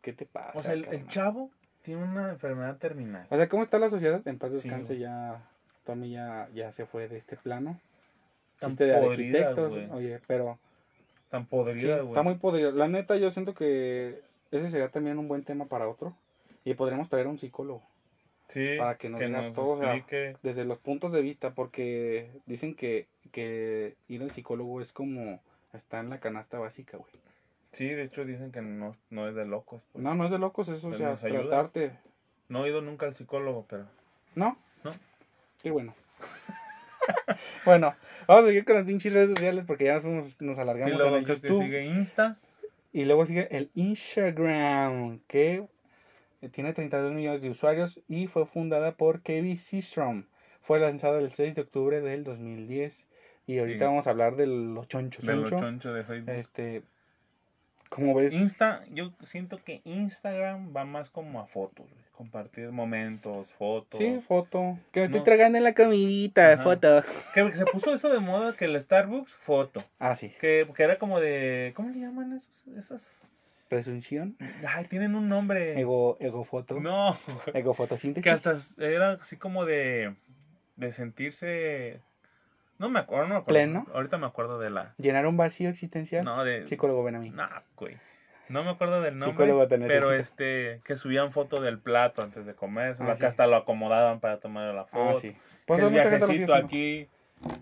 ¿qué te pasa? O sea, el, el carnal?" chavo tiene una enfermedad terminal. O sea, ¿cómo está la sociedad? En paz Sí, descanse, güey. ya Tommy ya, ya se fue de este plano. Tan de podrida, arquitectos, oye, pero Tan sí, podrida, güey. está muy podrido. La neta, yo siento que ese sería también un buen tema para otro. Y podríamos traer a un psicólogo Sí, para que nos diga nos todo, o sea, desde los puntos de vista, porque dicen que, que ir al psicólogo es como estar en la canasta básica, güey. Sí, de hecho dicen que no, no es de locos. pues. No, no es de locos eso, o sea, tratarte. No he ido nunca al psicólogo, pero... ¿No? No. Qué bueno. bueno, vamos a seguir con las pinches redes sociales porque ya nos, fuimos- nos alargamos luego en el sigue Insta. Y luego sigue el Instagram, que tiene 32 millones de usuarios y fue fundada por Kevin Systrom. Fue lanzada el 6 de octubre del 2010. Y ahorita Sí. vamos a hablar de los chonchos. De de Facebook. Este, ¿Cómo ves? Insta, yo siento que Instagram va más como a fotos, güey. Compartir momentos, fotos. Sí, foto. Que me estoy tragando en la comidita, Ajá. foto. Que se puso eso de moda que el Starbucks, foto. Ah, sí. Que, que era como de. ¿Cómo le llaman esos? Esas. Presunción. Ay, tienen un nombre. Ego, ego foto. No, Ego fotosíntesis. que hasta era así como de. De sentirse. No me acuerdo, no me acuerdo. ¿Pleno? Ahorita me acuerdo de la. Llenar un vacío existencial. No, de. Psicólogo, ven a mí. No, güey. No me acuerdo del nombre. Psicólogo te pero este, que subían foto del plato antes de comer, Ah, que sí. hasta lo acomodaban para tomar la Ah, foto. sí. que Pues el sigue viajecito aquí,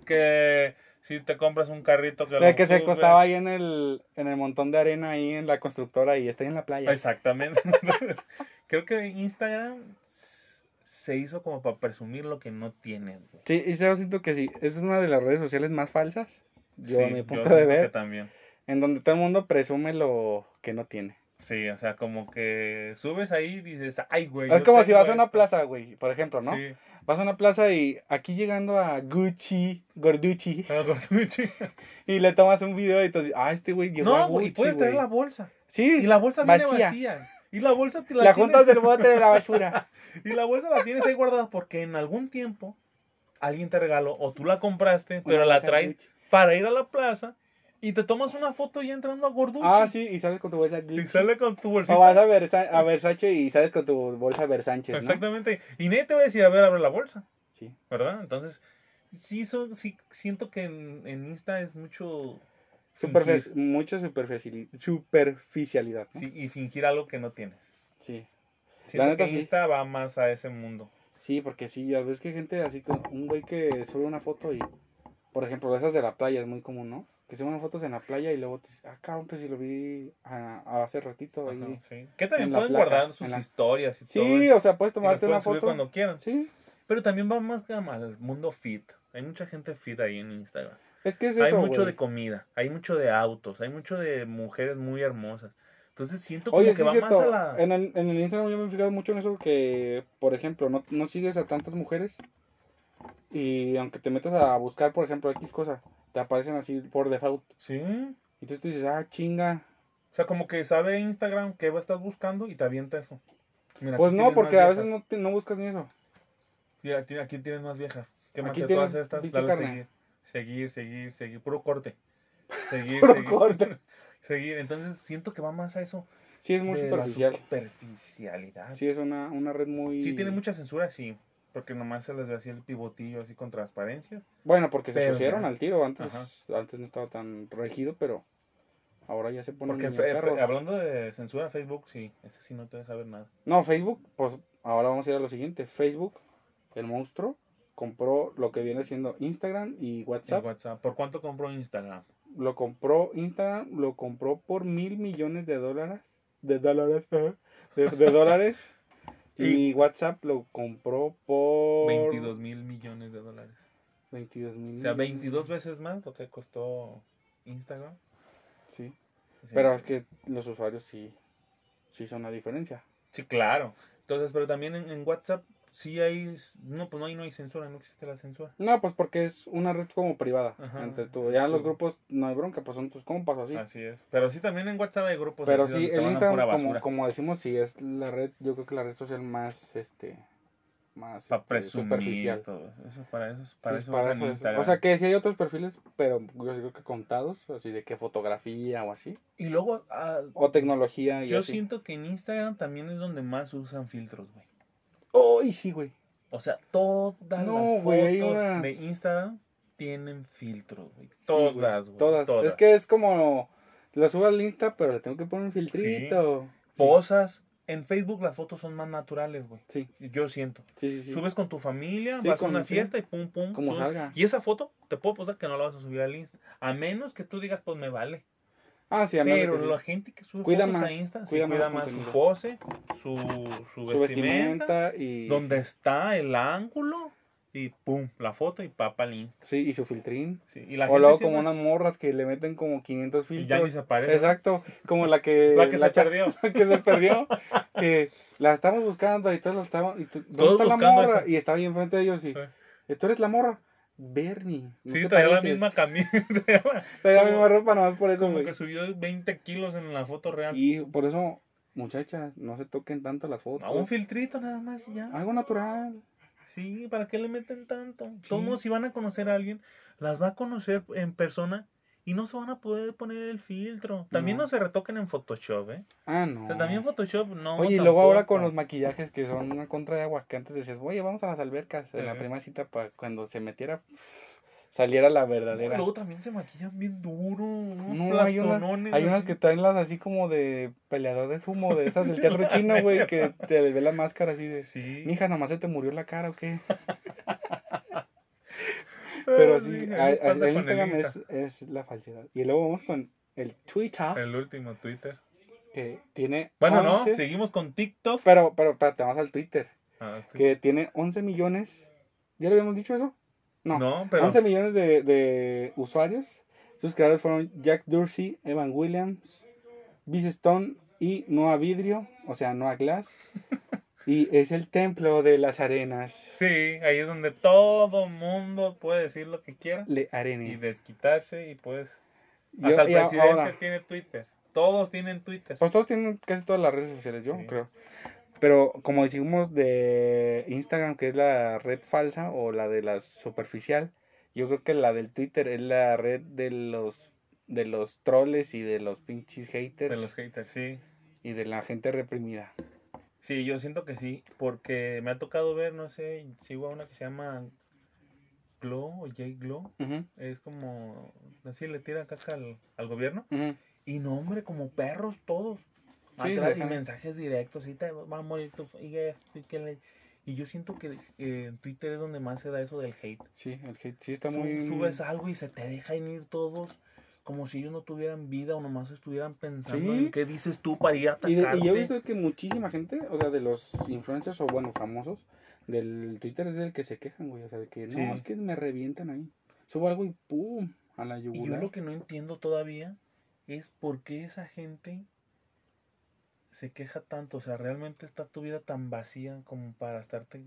que si te compras un carrito que El que se subes. acostaba ahí en el, en el montón de arena ahí en la constructora y está ahí en la playa. Exactamente. Creo que Instagram se hizo como para presumir lo que no tienes. güey. Sí, y yo siento que sí. Es una de las redes sociales más falsas. Yo, Sí, a mi punto siento de que ver. también. En donde todo el mundo presume lo que no tiene. Sí, o sea, como que subes ahí y dices, ay, güey. es yo como si vas a una esto". plaza, güey, por ejemplo, ¿no? Sí. Vas a una plaza y aquí llegando a Gucci, Gorducci, Gorducci. y le tomas un video y tú dices, ah, este güey llegó a No, Gucci, güey, y puedes traer güey". la bolsa. Sí, Y la bolsa viene vacía. Y la bolsa te la, la juntas del bote de la basura. Y la bolsa la tienes ahí guardada porque en algún tiempo alguien te regaló o tú la compraste, pero la bolsa traes Gucci. para ir a la plaza y te tomas una foto ya entrando a Gorducci. Ah, sí, y sales con tu bolsa Gucci. Y sale con tu bolsita. O vas a, Versa- a Versace y sales con tu bolsa Versánchez, ¿no? Exactamente. Y nadie te va a decir, a ver, abre la bolsa. Sí. ¿Verdad? Entonces, sí, so- sí siento que en, en Insta es mucho... Superfe- fingir. mucha superficiali- superficialidad. ¿no? Sí, y fingir algo que no tienes. sí. Siento neta, que sí. Insta va más a ese mundo. Sí, porque sí, ya ves que hay gente así con un güey que sube una foto y, por ejemplo, esas de la playa es muy común, ¿no? Que suben fotos en la playa y luego te dices, ah, cabrón, pues si lo vi a- a hace ratito ahí. Ajá, sí. Que también en la pueden placa, guardar sus la- historias y todo Sí, o sea, puedes Y tomarte una pueden subir foto. cuando quieran. Sí, Pero también va más como al mundo fit. Hay mucha gente fit ahí en Instagram. Es que es hay eso, mucho güey. de comida, hay mucho de autos, hay mucho de mujeres muy hermosas. Entonces siento como Oye, que sí va cierto, más a la... en, el, en el Instagram yo me he fijado mucho en eso que, por ejemplo, no, no sigues a tantas mujeres y aunque te metas a buscar, por ejemplo, X cosa, te aparecen así por default. Sí. Entonces tú dices, ah, chinga. O sea, como que sabe Instagram a estar buscando y te avienta eso. Mira, Pues no, porque a veces no, no buscas ni eso. Sí, aquí, aquí tienes más viejas. ¿Qué más Aquí que tienes todas estas? Dale carne. seguir. Seguir, seguir, seguir. Puro corte. Seguir, Puro seguir. corte. Seguir. Entonces siento que va más a eso. Sí, es muy superficial. superficialidad. Sí, es una, una red muy... Sí, tiene mucha censura, sí. Porque nomás se les ve así el pivotillo así con transparencias. Bueno, porque se pusieron ya. al tiro. Antes, Ajá. antes no estaba tan regido, pero ahora ya se ponen Porque fe- fe- hablando de censura, Facebook, sí. Ese sí no te deja ver nada. No, Facebook, pues ahora vamos a ir a lo siguiente. Facebook, el monstruo, compró lo que viene siendo Instagram y WhatsApp. WhatsApp. ¿Por cuánto compró Instagram? Lo compró Instagram, lo compró por mil millones de dólares. De dólares. ajá, De, de dólares. y WhatsApp lo compró por... 22 mil millones de dólares. 22 mil. O sea, 22 veces más lo que costó Instagram. Sí. Sí. Pero es que los usuarios sí, sí son la diferencia. Sí, claro. Entonces, pero también en, en WhatsApp sí hay... No, pues no hay, no hay censura, no existe la censura. No, pues porque es una red como privada. Ajá. Entre tú. Ya los grupos no hay bronca, pues son tus compas o así. Así es. Pero sí también en WhatsApp hay grupos Pero sí, el Instagram, como, como decimos, sí es la red, yo creo que la red social más, este, más Para este, presumir superficial. todo. Eso, para eso, para Sí, eso para eso. O sea que sí hay otros perfiles, pero yo creo que contados, así de que fotografía o así. Y luego, ah, O tecnología y yo así. siento que en Instagram también es donde más usan filtros, güey. ¡Uy, sí, güey! O sea, todas No, las güey, fotos de Instagram tienen filtros, güey. Sí, Todas, güey, güey. Todas. Es que es como, lo subo al Insta, pero le tengo que poner un filtrito. Sí. Posas. En Facebook las fotos son más naturales, güey. Sí, Yo siento. sí, sí. sí. Subes con tu familia, Sí, vas a una sí. fiesta y pum, pum. Como subes. salga. Y esa foto, te puedo apostar que no la vas a subir al Insta. A menos que tú digas, pues me vale. Ah, sí, Pero que sí. la gente que sube Cuida fotos más, a Insta, sí, cuida más cuida el más su pose, su, su, su vestimenta, vestimenta y... donde está el ángulo y pum, la foto y papa al Insta. Sí, y su filtrín. Sí, y la o gente luego como unas morras que le meten como 500 y filtros. ya ni se aparece. Exacto, como la que... La que se cha- perdió. que se perdió, que la estamos buscando y todos la estaban... Y tú, ¿Dónde Todos está la morra? esa. Y estaba ahí enfrente de ellos y... Sí. "¿Y ¿Tú eres la morra? Bernie. ¿no Sí, traía la pareces? misma camisa. Traía la misma ropa nomás por eso, Como que subió 20 kilos en la foto real. Sí, por eso, muchachas, no se toquen tanto las fotos. No, un filtrito nada más y ya. Algo natural. Sí, ¿para qué le meten tanto? Sí. Todos si van a conocer a alguien, las va a conocer en persona y no se van a poder poner el filtro. También no, No. se retoquen en Photoshop, ¿eh? Ah, no. O sea, también Photoshop no. Oye, y luego ahora con los maquillajes que son una contra de agua, que antes decías, oye, vamos a las albercas en la primera cita para cuando se metiera, saliera la No, verdadera. luego también se maquillan bien duro, unos No, hay, unas, hay unas que traen las así como de peleador de sumo, de esas del teatro chino, güey, que te le ve la máscara así de, Sí. mija, nomás se te murió la cara o qué. Pero Ah, sí, a- a- el Instagram Insta. es, es la falsedad. Y luego vamos con el Twitter, El último Twitter. que tiene Bueno, 11 no, seguimos con TikTok. Pero, pero, espérate, vamos al Twitter, Ah, sí. que tiene 11 millones, ¿ya le habíamos dicho eso? No, No, pero 11 millones de, de usuarios. Sus creadores fueron Jack Dorsey, Evan Williams, Biz Stone y Noah Vidrio, o sea, Noah Glass. y es el templo de las arenas. sí, ahí es donde todo mundo puede decir lo que quiera Le y arene. desquitarse y pues Yo- hasta el y presidente ahora, tiene Twitter. Todos tienen Twitter. pues todos tienen casi todas las redes sociales, yo Sí. creo. Pero como decimos de Instagram, que es la red falsa o la de la superficial, yo creo que la del Twitter es la red de los de los troles y de los pinches haters De los haters, sí. y de la gente reprimida. Sí, yo siento que sí, porque me ha tocado ver, no sé, sigo a una que se llama Glow o J Glow. Es como, así le tira caca al, al gobierno. Y no, hombre, como perros todos. Sí, Atrás, se y mensajes directos, y te va a morir tu y esto, y que le- Y yo siento que eh, en Twitter es donde más se da eso del hate. Sí, el hate sí está muy... Subes algo y se te dejan ir todos como si ellos no tuvieran vida o nomás estuvieran pensando Sí. en qué dices tú para ir a Y, de- atacarte. y yo he visto que muchísima gente, o sea, de los influencers o bueno, famosos, del Twitter es del que se quejan, güey. O sea, de que no, Sí. es que me revientan ahí. Subo algo y pum, a la Y yo yugular. lo que no entiendo todavía es por qué esa gente se queja tanto. O sea, realmente está tu vida tan vacía como para estarte.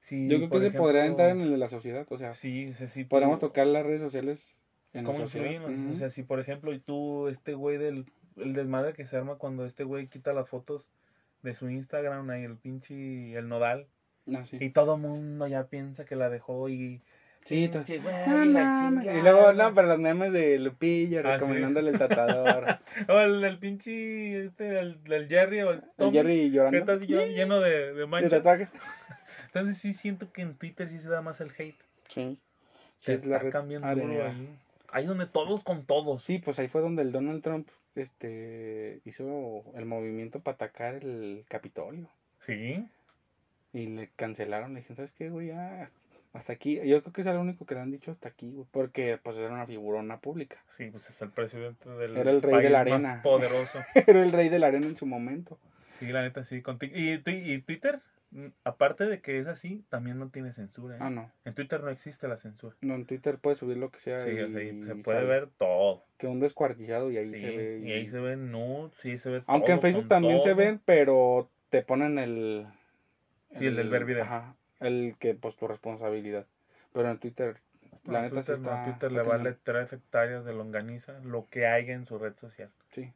Si, Yo creo que se podría entrar en el de la sociedad, o sea, Sí, si tú- podríamos tocar las redes sociales en la ¿Cómo sociedad. influyen? O Ujú. sea, si por ejemplo, y tú, este güey del el desmadre que se arma cuando este güey quita las fotos de su Instagram ahí, el pinche, el nodal, Ah, sí. y todo mundo ya piensa que la dejó y. Sí, pinche güey, No la mames. Y luego, no, para los memes de Lupillo, Ah, sí. recomendándole el tratador. O el, el pinche, este, el, del Jerry o el el Tommy, Jerry que llorando. está así lleno, de, de de manchas. tatuajes. Entonces sí siento que en Twitter sí se da más el hate. Sí. Sí, Se la está red cambiando ahí. Ahí donde todos con todos. Sí, pues ahí fue donde el Donald Trump este hizo el movimiento para atacar el Capitolio. Sí. Y le cancelaron, le dijeron, ¿sabes qué, güey? Ya, hasta aquí. Yo creo que es lo único que le han dicho hasta aquí, güey. Porque pues era una figurona pública. Sí, pues es el presidente del Era el rey de la más arena. poderoso. era el rey de la arena en su momento. Sí, la neta, sí. y, tu- y Twitter, aparte de que es así, también no tiene censura. ¿eh? Ah, no. En Twitter no existe la censura. No, en Twitter puedes subir lo que sea. Sí, y, o sea, y se puede ver todo. Que un descuartizado y ahí Sí, se ve. y ahí se ven nudes, sí, se ve Aunque en Facebook también se ven, pero te ponen el. Sí, el del ver video. Ajá. El que, pues, tu responsabilidad. Pero en Twitter, No, la neta Twitter, sí no, está. Twitter le vale tres hectáreas de longaniza, lo que haya en su red social. Sí.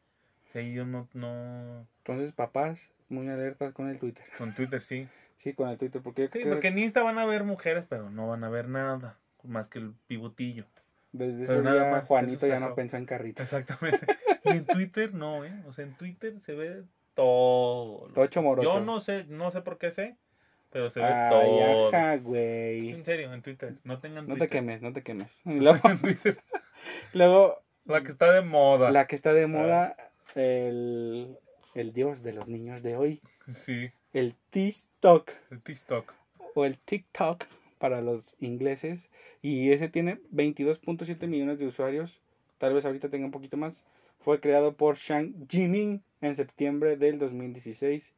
Sí, yo no, no, Entonces, papás, muy alertas con el Twitter. con Twitter sí. Sí, con el Twitter, porque Sí, porque en Insta van a ver mujeres, pero no van a ver nada, más que el pivotillo. desde pero ese nada día más, Juanito ya no pensó en carrito. Exactamente. y en Twitter no, ¿eh? O sea, en Twitter se ve todo. Tocho morocho. Yo no sé, no sé por qué sé, pero se ve Ay, todo. ajá, güey. En serio, en Twitter. No tengan No te Twitter. quemes, no te quemes. Luego, en Twitter. luego, La que está de moda. la que está de moda, el, el dios de los niños de hoy, Sí, el TikTok. el TikTok. o el TikTok para los ingleses y ese tiene 22.7 millones de usuarios, tal vez ahorita tenga un poquito más. Fue creado por Shang Jimin en septiembre del 2016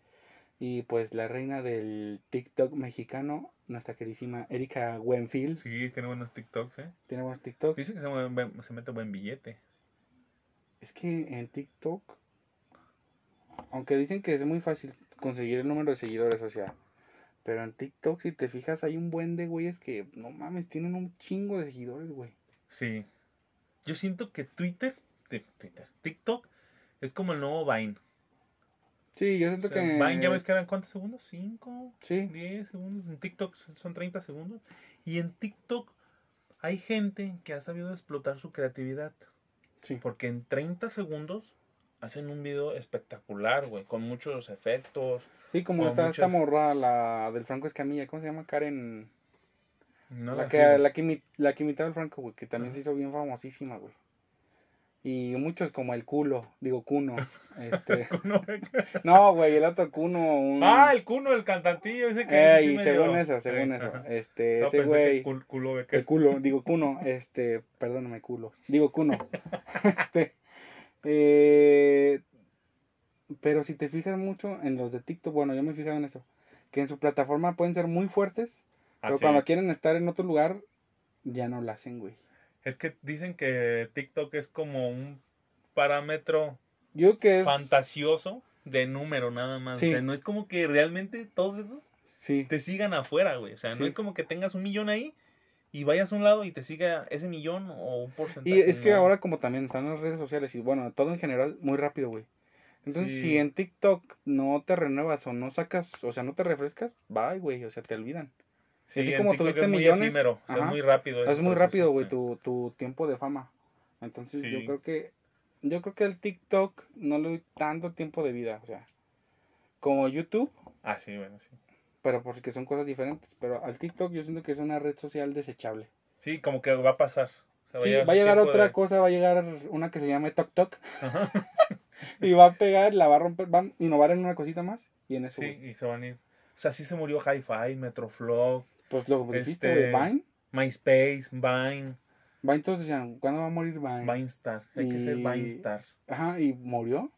y pues la reina del TikTok mexicano, nuestra queridísima Erika Wenfield, Sí, tiene buenos TikToks, ¿eh? tiene buenos TikToks. Dicen que se, se mete buen billete. Es que en TikTok, aunque dicen que es muy fácil conseguir el número de seguidores, o sea, Pero en TikTok, si te fijas, hay un buen de güeyes que, no mames, tienen un chingo de seguidores, güey. Sí. Yo siento que Twitter, ti- Twitter, TikTok es como el nuevo Vine. Sí, yo O siento sea, que... Vine ya ves que eran cuántos segundos? ¿Cinco? Sí, 10 segundos. En TikTok son- son 30 segundos. Y en TikTok hay gente que ha sabido explotar su creatividad. sí. Porque en 30 segundos hacen un video espectacular, güey. Con muchos efectos. Sí, como o esta, morra, la del Franco Escamilla, ¿cómo se llama? Karen... No la, la que, la, que la que imitaba al Franco, güey, que también se hizo bien famosísima, güey. Y muchos como el culo, digo cuno. Este, No, no, güey, el otro cuno. Un... ah, el cuno, el cantantillo ese que Eh, ese sí según eso, según Eh, eso. ajá. Este, No, ese güey. cul- culo de El culo, digo cuno, este, perdóname, culo. Digo cuno. este, eh, pero si te fijas mucho en los de TikTok, bueno, yo me he fijado en eso, que en su plataforma pueden ser muy fuertes, pero Así. cuando quieren estar en otro lugar, ya no lo hacen, güey. Es que dicen que TikTok es como un parámetro Yo que es... fantasioso de número nada más. Sí. O sea, no es como que realmente todos esos Sí, te sigan afuera, güey. O sea, no es como que tengas un millón ahí y vayas a un lado y te siga ese millón o un porcentaje. y es que no. ahora como también están las redes sociales y bueno, todo en general muy rápido, güey. Entonces, Sí. si en TikTok no te renuevas o no sacas, o sea, no te refrescas, bye, güey, o sea, te olvidan. Sí, así como TikTok tuviste es muy millones, o sea, es muy rápido. Es muy proceso. rápido, güey, tu, tu tiempo de fama. Entonces, yo creo que yo creo que el TikTok no le doy tanto tiempo de vida, o sea, como YouTube, Ah, sí, bueno, sí. Pero porque son cosas diferentes, pero al TikTok yo siento que es una red social desechable. Sí, como que va a pasar. O sea, Sí, va a llegar otra de- cosa, va a llegar una que se llame Tok Tok y va a pegar, la va a romper, va a innovar en una cosita más y en eso, Sí, y se van a ir. O sea, sí se murió Hi-Fi, Metroflog, pues lo que dijiste este- Vine, MySpace, Vine, Vine todos decían, ¿cuándo va a morir Vine? Vinestar. Hay que ser Y- Vinestars. Ajá, y murió.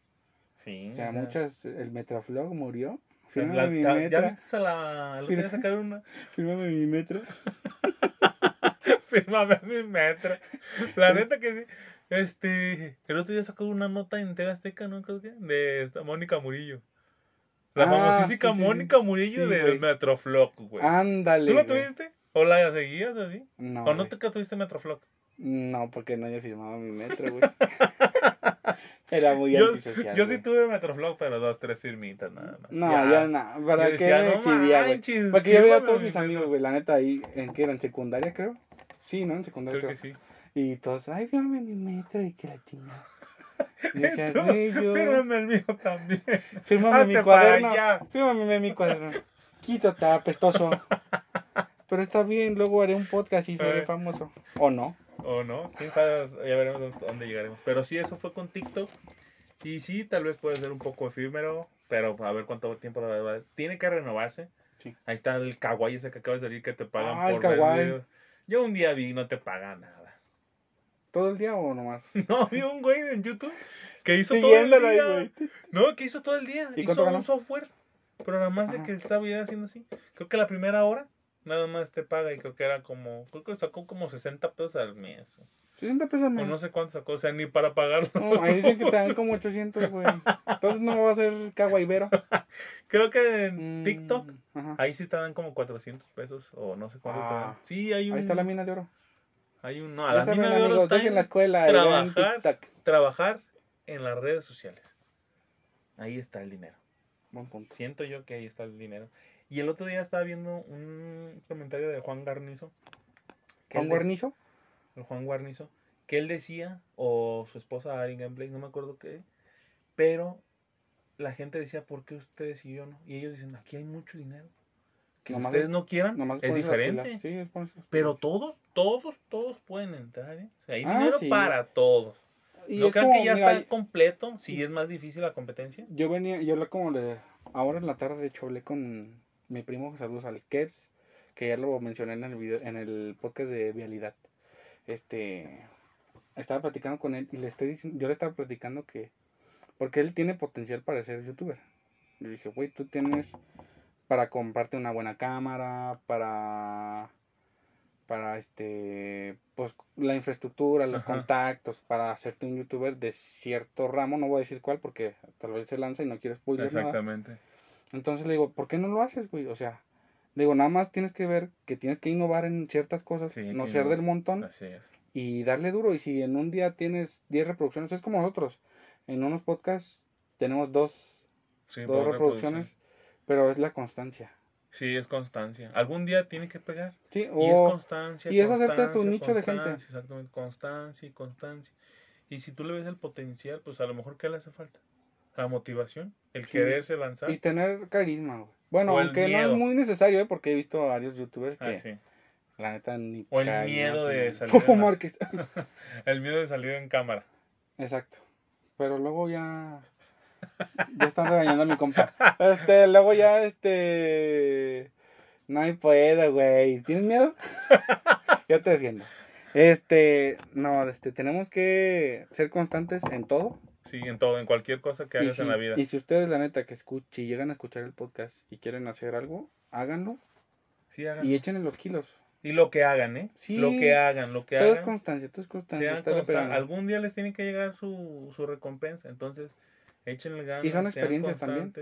Sí. O sea, muchas, el Metroflog murió. Fírmame mi ta- ¿Ya viste a la. Día Fírmame. sacaron una. fírmame mi metro. Fírmame mi metro. La neta que sí. Este. El otro día sacó una nota en TV Azteca, ¿no? Creo que. De esta Mónica Murillo. La Ah, famosísima sí, sí, sí. Mónica Murillo del. Metroflog, güey. Ándale. ¿Tú la tuviste? ¿O la seguías así? No, ¿O no te tuviste Metroflog? no, porque nadie firmaba mi metro, güey. Era muy Yo, antisocial. yo sí güey. tuve Metroflog, pero dos, tres firmitas nada más. No, Ya. ya no. ¿Para Yo qué decía, me no chivía, güey? manches, Porque yo veía a todos mi mis amigos, güey, la neta, ahí, ¿en qué era? ¿En secundaria, creo? Sí, ¿no? En secundaria, Creo creo. que sí. Y todos, ay, fírmame mi metro y que la chingada. Y decía, Tú, güey, yo... Fírmame el mío también. Fírmame mi cuaderno. Fírmame mi cuaderno. Quítate, apestoso. Pero está bien, luego haré un podcast y seré Eh. famoso. ¿O no? O no, quién sabe, ya veremos dónde- llegaremos. Pero sí, eso fue con TikTok. Y sí, tal vez puede ser un poco efímero, pero a ver cuánto tiempo. Tiene que renovarse. Sí. Ahí está el kawaii ese que acaba de salir que te pagan Ah, el por ver videos. Yo un día vi y no te pagan nada. ¿Todo el día o nomás? No, vi un güey en YouTube que hizo todo el día. No, que hizo todo el día. ¿Y hizo cuánto ganó? un software. Pero nada más de Ajá. que estaba haciendo así. Creo que la primera hora nada más te paga y creo que era como, creo que sacó como 60 pesos al mes. 60 pesos al O mes. no sé cuánto sacó, o sea, ni para pagarlo. No, ahí dicen que te dan como 800, güey. Entonces no va a ser caguaibero. Creo que en Mm, TikTok, Ajá. ahí sí te dan como 400 pesos o no sé cuánto te Ah. dan. Sí, hay un... Ahí está la mina de oro. Hay un... No, a la saben, mina de oro amigos, está en la escuela trabajar. TikTok. trabajar en las redes sociales. Ahí está el dinero. Buen punto. Siento yo que ahí está el dinero. Y el otro día estaba viendo un comentario de Juan Garnizo. que ¿Con él dec- guarnizo? el Juan Guarnizo, que él decía, o su esposa Ari Gameplay, no me acuerdo qué, pero la gente decía, ¿por qué ustedes y yo no? Y ellos dicen, aquí hay mucho dinero. Que Nomás ustedes es- no quieran, Nomás es diferente. Sí, es Pero todos, todos, todos pueden entrar, ¿eh? O sea, hay Ah, dinero sí. para todos. Y ¿No como, que ya mira, está completo? Si es más difícil la competencia. Yo venía, yo lo como de, ahora en la tarde de hecho hablé con mi primo, saludos al Kevs, que ya lo mencioné en el video, en el podcast de Vialidad. Este, estaba platicando con él y le estoy diciendo, yo le estaba platicando que, porque él tiene potencial para ser youtuber. Le dije, güey, tú tienes para comprarte una buena cámara, para, para este, pues la infraestructura, los Ajá. contactos, para hacerte un youtuber de cierto ramo, no voy a decir cuál porque tal vez se lanza y no quiero spoiler nada. Entonces le digo, ¿por qué no lo haces, güey? O sea, Digo, nada más tienes que ver que tienes que innovar en ciertas cosas, Sí, no que ser no- del montón Así es. y darle duro. Y si en un día tienes 10 reproducciones, es como nosotros. En unos podcasts tenemos dos, Sí, dos reproducciones, pero es la constancia. Sí, es constancia. Algún día tiene que pegar. Sí, Y es o constancia. y es hacerte tu nicho de gente. Exactamente, constancia y constancia. Y si tú le ves el potencial, pues a lo mejor ¿qué le hace falta? La motivación, el Sí. quererse lanzar. y tener carisma. güey. Bueno, O aunque no es muy necesario, ¿eh? porque he visto a varios youtubers que Ah, sí. la neta ni O el miedo de Como salir Fofo las-. El miedo de salir en cámara. Exacto. Pero luego ya. Ya están regañando a mi compa. Este, luego ya, este. No hay puedo, güey. ¿Tienes miedo? Yo te defiendo. Este, no, este, tenemos que ser constantes en todo. Sí, en todo, en cualquier cosa que Y hagas si, en la vida. y si ustedes, la neta, que escuchen, llegan a escuchar el podcast y quieren hacer algo, háganlo Sí, hagan. y Y, échenle los kilos. lo que hagan, ¿eh? Sí. Lo que hagan, lo que Todo es hagan. constancia, todo es constancia. constan-. Algún día les tiene que llegar su, su recompensa. Entonces, échenle ganas. Y son experiencias también.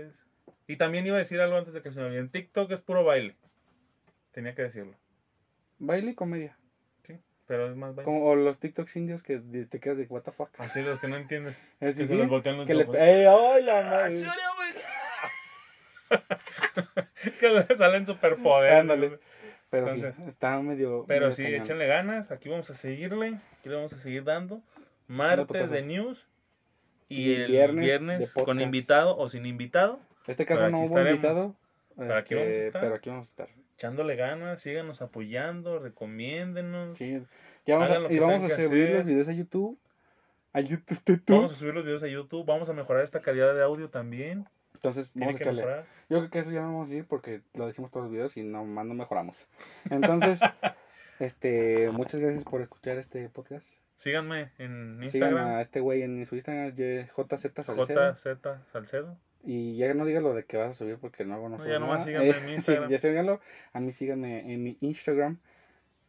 Y también iba a decir algo antes de que se me olvide. En TikTok es puro baile. Tenía que decirlo. Baile y comedia. Pero es más. Como, o los TikToks indios que te quedas de what the fuck. Así los que no entiendes. Es Que se les voltean los que le, ojos. ¡Ey, ay, la madre! que le salen superpoderes. Ándale. Pero Entonces, sí, está medio. Pero medio sí, cañón. échenle ganas. Aquí vamos a seguirle. Aquí le vamos a seguir dando. Martes de news. Y, Y el viernes con invitado o sin invitado. Este caso no hubo estaremos. invitado. Pero aquí vamos a este, estar. Pero aquí vamos a estar. Echándole ganas. Síganos apoyando. Recomiéndenos. Sí. Ya vamos a, y vamos a subir los videos a YouTube. A YouTube. tu, tu. Vamos a subir los videos a YouTube. Vamos a mejorar esta calidad de audio también. Entonces, vamos a echarle. mejorar. Yo creo que eso ya no vamos a decir porque lo decimos todos los videos y nomás no mejoramos. Entonces, este, muchas gracias por escuchar este podcast. Síganme en Instagram. a este güey en su Instagram, JZ Salcedo. JZ Salcedo. Y ya no digas lo de que vas a subir porque no hago no No, ya nomás síganme en mi sí, Instagram. ya síganlo. A mí síganme en mi Instagram.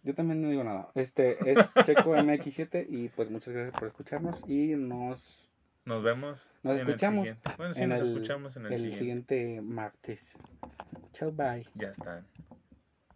Yo también no digo nada. Este es Checo MX7 y pues muchas gracias por escucharnos y nos Nos vemos. Nos en el escuchamos. Bueno, sí, en nos el- escuchamos en el, el siguiente. siguiente martes. Chao, bye. Ya están.